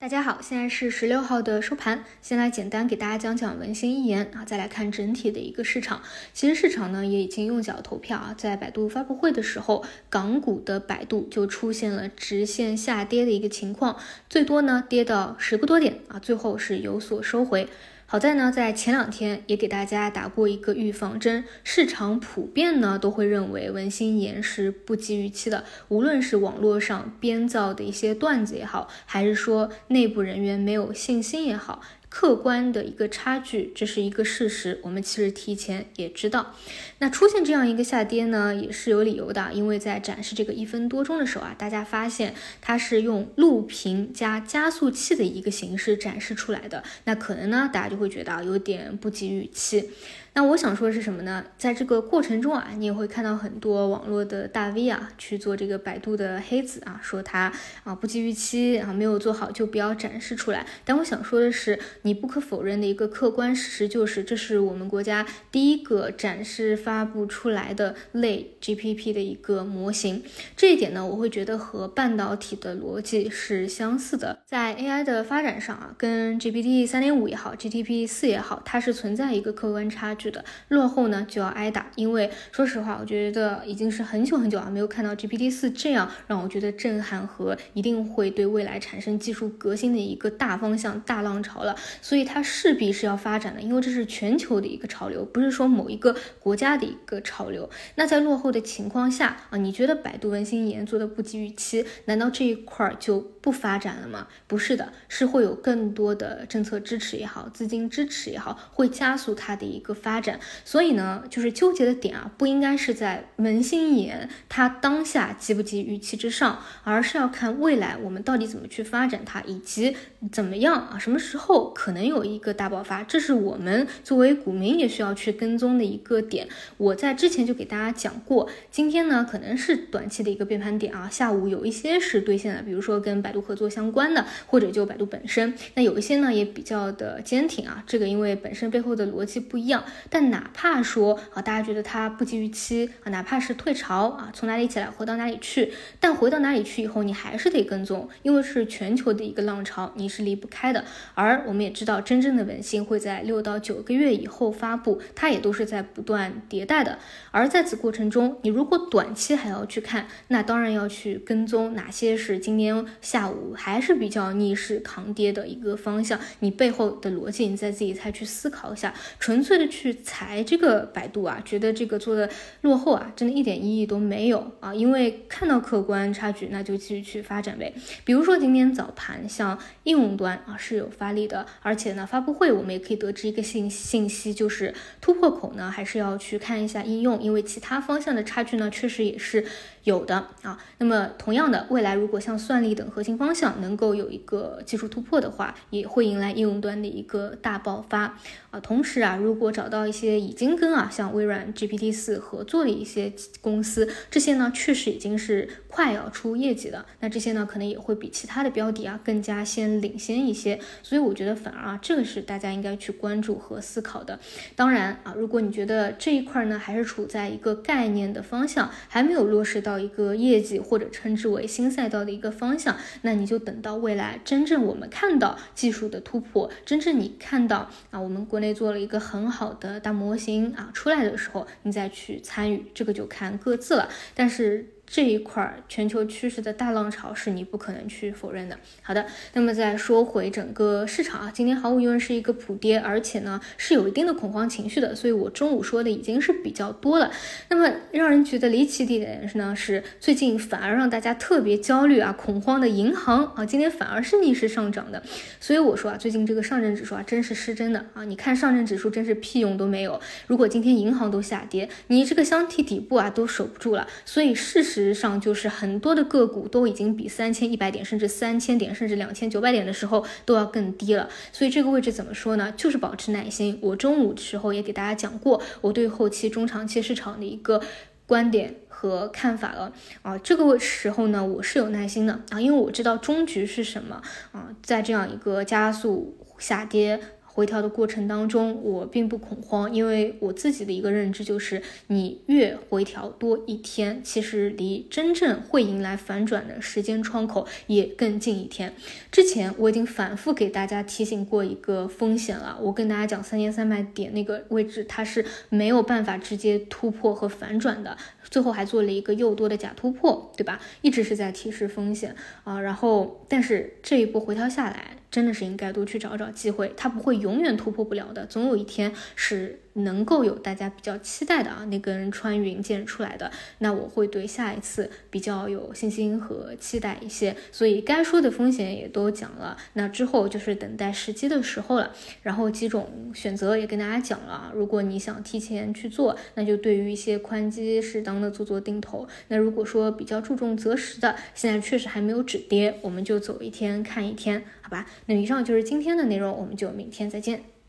大家好，现在是十六号的收盘。先来简单给大家讲讲文心一言啊，再来看整体的一个市场。其实市场呢也已经用脚投票啊，在百度发布会的时候，港股的百度就出现了直线下跌的一个情况，最多呢跌到十个多点啊，最后是有所收回。好在呢，在前两天也给大家打过一个预防针，市场普遍呢都会认为文心言是不及预期的，无论是网络上编造的一些段子也好，还是说内部人员没有信心也好。客观的一个差距，这是一个事实。我们其实提前也知道，那出现这样一个下跌呢，也是有理由的。因为在展示这个一分多钟的时候啊，大家发现它是用录屏加加速器的一个形式展示出来的，那可能呢，大家就会觉得，有点不及预期。那我想说的是什么呢？在这个过程中啊，你也会看到很多网络的大 V 啊去做这个百度的黑子啊，说他啊不及预期啊没有做好就不要展示出来。但我想说的是，你不可否认的一个客观事实就是，这是我们国家第一个展示发布出来的类 GPP 的一个模型。这一点呢，我会觉得和半导体的逻辑是相似的。在 AI 的发展上啊，跟 GPT 三点五也好，GTP 四也好，它是存在一个客观差。的落后呢就要挨打，因为说实话，我觉得已经是很久很久啊没有看到 GPT 四这样让我觉得震撼和一定会对未来产生技术革新的一个大方向大浪潮了，所以它势必是要发展的，因为这是全球的一个潮流，不是说某一个国家的一个潮流。那在落后的情况下啊，你觉得百度文心一言做的不及预期，难道这一块儿就不发展了吗？不是的，是会有更多的政策支持也好，资金支持也好，会加速它的一个。发发展，所以呢，就是纠结的点啊，不应该是在文心一言它当下及不及预期之上，而是要看未来我们到底怎么去发展它，以及怎么样啊，什么时候可能有一个大爆发，这是我们作为股民也需要去跟踪的一个点。我在之前就给大家讲过，今天呢可能是短期的一个变盘点啊，下午有一些是兑现的，比如说跟百度合作相关的，或者就百度本身，那有一些呢也比较的坚挺啊，这个因为本身背后的逻辑不一样。但哪怕说啊，大家觉得它不及预期啊，哪怕是退潮啊，从哪里起来回到哪里去，但回到哪里去以后，你还是得跟踪，因为是全球的一个浪潮，你是离不开的。而我们也知道，真正的文心会在六到九个月以后发布，它也都是在不断迭代的。而在此过程中，你如果短期还要去看，那当然要去跟踪哪些是今天下午还是比较逆势抗跌的一个方向，你背后的逻辑，你再自己再去思考一下，纯粹的去。去裁这个百度啊，觉得这个做的落后啊，真的一点意义都没有啊！因为看到客观差距，那就继续去发展呗。比如说今天早盘，像应用端啊是有发力的，而且呢，发布会我们也可以得知一个信信息，就是突破口呢还是要去看一下应用，因为其他方向的差距呢确实也是有的啊。那么同样的，未来如果像算力等核心方向能够有一个技术突破的话，也会迎来应用端的一个大爆发啊。同时啊，如果找到到一些已经跟啊像微软 GPT 四合作的一些公司，这些呢确实已经是快要出业绩的，那这些呢可能也会比其他的标的啊更加先领先一些，所以我觉得反而啊这个是大家应该去关注和思考的。当然啊，如果你觉得这一块呢还是处在一个概念的方向，还没有落实到一个业绩或者称之为新赛道的一个方向，那你就等到未来真正我们看到技术的突破，真正你看到啊我们国内做了一个很好的大模型啊出来的时候，你再去参与，这个就看各自了。但是。这一块全球趋势的大浪潮是你不可能去否认的。好的，那么再说回整个市场啊，今天毫无疑问是一个普跌，而且呢是有一定的恐慌情绪的。所以我中午说的已经是比较多了。那么让人觉得离奇的点呢是，最近反而让大家特别焦虑啊、恐慌的银行啊，今天反而是逆势上涨的。所以我说啊，最近这个上证指数啊，真是失真的啊！你看上证指数真是屁用都没有。如果今天银行都下跌，你这个箱体底部啊都守不住了。所以事实。实上就是很多的个股都已经比三千一百点，甚至三千点，甚至两千九百点的时候都要更低了。所以这个位置怎么说呢？就是保持耐心。我中午的时候也给大家讲过，我对后期中长期市场的一个观点和看法了啊。这个时候呢，我是有耐心的啊，因为我知道终局是什么啊，在这样一个加速下跌。回调的过程当中，我并不恐慌，因为我自己的一个认知就是，你越回调多一天，其实离真正会迎来反转的时间窗口也更近一天。之前我已经反复给大家提醒过一个风险了，我跟大家讲三千三百点那个位置，它是没有办法直接突破和反转的，最后还做了一个诱多的假突破，对吧？一直是在提示风险啊，然后但是这一波回调下来。真的是应该多去找找机会，他不会永远突破不了的，总有一天是能够有大家比较期待的啊那根穿云箭出来的，那我会对下一次比较有信心和期待一些。所以该说的风险也都讲了，那之后就是等待时机的时候了。然后几种选择也跟大家讲了，如果你想提前去做，那就对于一些宽基适当的做做定投。那如果说比较注重择时的，现在确实还没有止跌，我们就走一天看一天，好吧？那以上就是今天的内容，我们就明天再见。